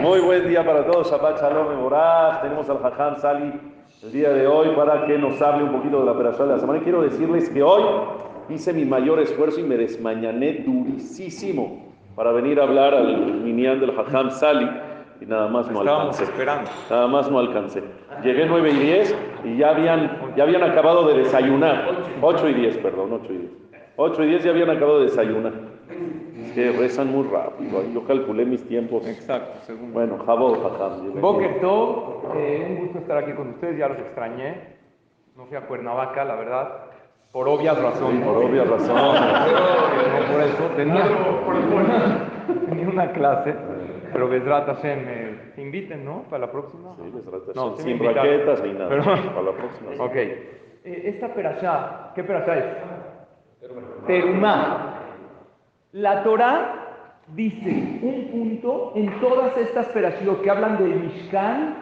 Muy buen día para todos. Shabbat Shalom Boraj. Tenemos al Jajam Sali el día de hoy para que nos hable un poquito de la operación de la semana. Y quiero decirles que hoy hice mi mayor esfuerzo y me desmañané durísimo para venir a hablar al minián del Jajam Sali y nada más no Estábamos alcancé. esperando. Nada más no alcancé. Llegué 9 y 10 y ya habían, ya habían acabado de desayunar. 8 y 10, perdón, 8 y 10. 8 y 10 ya habían acabado de desayunar. Que rezan muy rápido. Yo calculé mis tiempos. Exacto, según. Bueno, Jabot, Jajam. Boker eh, un gusto estar aquí con ustedes, ya los extrañé. No fui a Cuernavaca, la verdad, por obvias razones. Por obvias razones. No por eso, tenía, tenía una clase, pero Besrat Hashem, me inviten, ¿no? Para la próxima. Sí, No, me sin raquetas ni nada. Pero- Para la próxima. Ok. Eh, esta perashá, ¿qué perashá es? Terumá. La Torah dice un punto en todas estas perashot que hablan del Mishkan,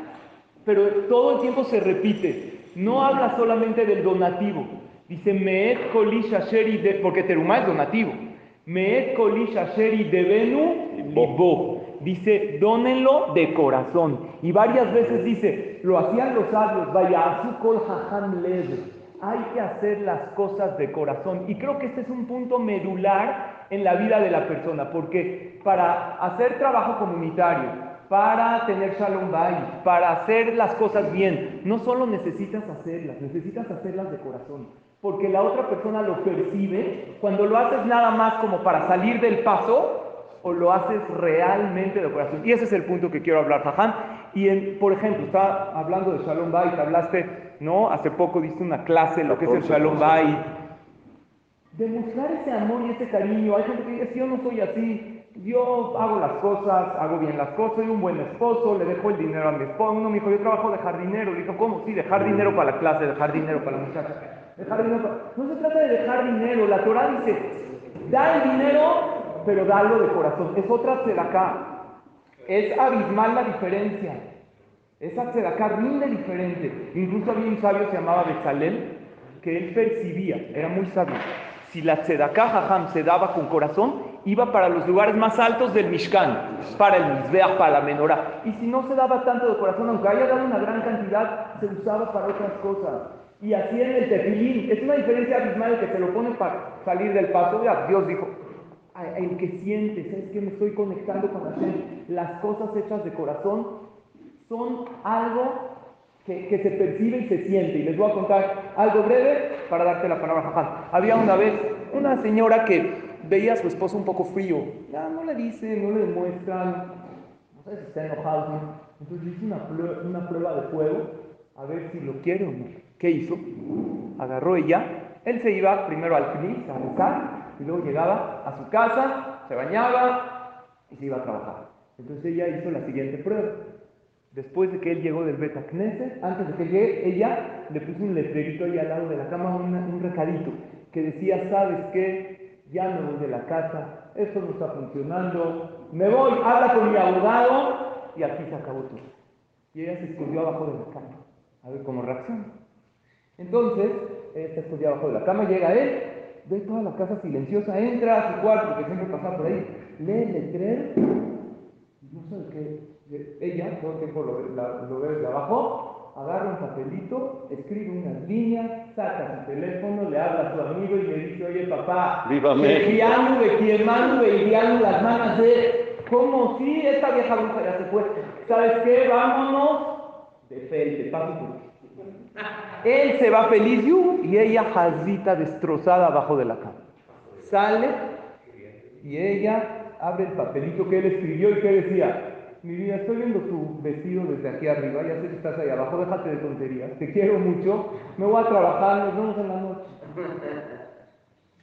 pero todo el tiempo se repite. No habla solamente del donativo. Dice Meet Kolish Asheri de, porque Terumá es donativo. Meet Kolish Asheri devenu libo. Dice, dónenlo de corazón. Y varias veces dice, lo hacían los sabios, vaya, kol jajam lev. Hay que hacer las cosas de corazón. Y creo que este es un punto medular en la vida de la persona, porque para hacer trabajo comunitario, para tener shalom bayit, para hacer las cosas bien, no solo necesitas hacerlas, necesitas hacerlas de corazón. Porque la otra persona lo percibe cuando lo haces nada más como para salir del paso o lo haces realmente de corazón. Y ese es el punto que quiero hablar, Jajam. Y en, por ejemplo, estaba hablando de Shalom Bayit, hablaste, ¿no? Hace poco diste una clase lo que es el 14, Shalom Bayit. Demostrar ese amor y ese cariño. Hay gente que dice, yo no soy así, yo hago las cosas, hago bien las cosas, soy un buen esposo, le dejo el dinero a mi esposo. Uno me dijo, yo trabajo de jardinero. Le dijo, ¿cómo? Sí, dejar dinero para la clase, dejar dinero para la muchacha. Dejar dinero para... No se trata de dejar dinero. La Torah dice, da el dinero, pero dalo de corazón. Es otra acá. Es abismal la diferencia. Esa tzedakah rinde diferente. Incluso había un sabio que se llamaba Bezalel, que él percibía, era muy sabio. Si la tzedakah jajam se daba con corazón, iba para los lugares más altos del Mishkan, para el Mizbeach, para la menorá. Y si no se daba tanto de corazón, aunque haya dado una gran cantidad, se usaba para otras cosas. Y así en el tefilín, es una diferencia abismal que se lo pone para salir del paso. Ya, Dios dijo, "Ay, el que siente, ¿sabes que Me estoy conectando con Hashem. Las cosas hechas de corazón son algo que, que se percibe y se siente. Y les voy a contar algo breve para darte la palabra, Jajam. Había una vez una señora que veía a su esposo un poco frío. Ya no le dice, no le demuestran, no sé si está enojado. ¿no? Entonces hizo una, prue- una prueba de fuego a ver si lo quiere o no. ¿Qué hizo? Agarró ella. Él se iba primero al CNIS a rezar y luego llegaba a su casa, se bañaba y se iba a trabajar. Entonces ella hizo la siguiente prueba. Después de que él llegó del Beta Knesset, antes de que llegue, ella le puso un letrerito ahí al lado de la cama, un recadito, que decía, ¿sabes qué? Ya me voy de la casa, esto no está funcionando, me voy, habla con mi abogado, y aquí se acabó todo. Y ella se escondió abajo de la cama, a ver cómo reacciona. Entonces, ella se escondió abajo de la cama, llega él, ve toda la casa silenciosa, entra a su cuarto, porque siempre pasaba por ahí, lee el letrero, no sabe qué. Ella, todo el tiempo lo, la- lo ve desde abajo, agarra un papelito, escribe unas líneas, saca su teléfono, le habla a su amigo y le dice, oye papá, ¡Viva México! Chequiano, Bequiemano, Beiriano, las manos de... ¿Cómo? Sí, esta vieja bruja ya se fue. ¿Sabes qué? Vámonos de fe, de paso por- Él se va feliz y ella jazita destrozada abajo de la cama. Sale y ella abre el papelito que él escribió y que decía, mi vida, estoy viendo tu vestido desde aquí arriba, ya sé que estás ahí abajo, déjate de tonterías, te quiero mucho, me voy a trabajar, nos vemos en la noche.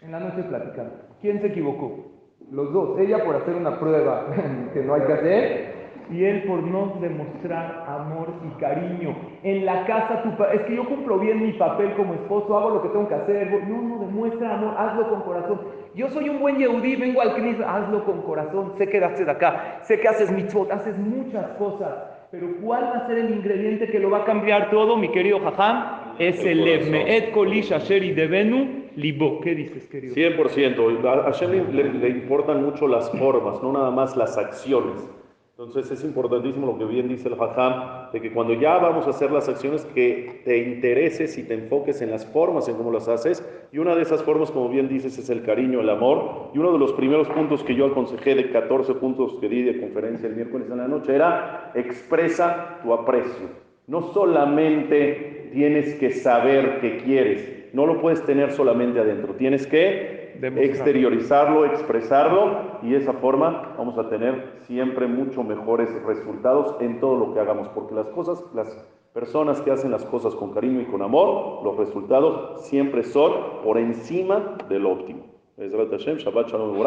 En la noche platicando. ¿Quién se equivocó? Los dos. Ella por hacer una prueba que no hay que hacer y él por no demostrar amor y cariño. En la casa, tu es que yo cumplo bien mi papel como esposo, hago lo que tengo que hacer. No, no, demuestra amor, hazlo con corazón. Yo soy un buen yehudí, vengo al Knis, hazlo con corazón. Sé que de acá, sé que haces mitzvot, haces muchas cosas. Pero ¿cuál va a ser el ingrediente que lo va a cambiar todo, mi querido Jajam? Es El el lev. corazón. Me'et kolish asher devenu libo. ¿Qué dices, querido? 100%. A Hashem le, le importan mucho las formas, no nada más las acciones. Entonces es importantísimo lo que bien dice el Hajam, de que cuando ya vamos a hacer las acciones, que te intereses y te enfoques en las formas, en cómo las haces. Y una de esas formas, como bien dices, es el cariño, el amor. Y uno de los primeros puntos que yo aconsejé de 14 puntos que di de conferencia el miércoles en la noche era expresa tu aprecio. No solamente tienes que saber qué quieres, no lo puedes tener solamente adentro, tienes que. Exteriorizarlo, expresarlo y de esa forma vamos a tener siempre mucho mejores resultados en todo lo que hagamos, porque las cosas, las personas que hacen las cosas con cariño y con amor, los resultados siempre son por encima óptimo. Hashem, Shabbat Shalom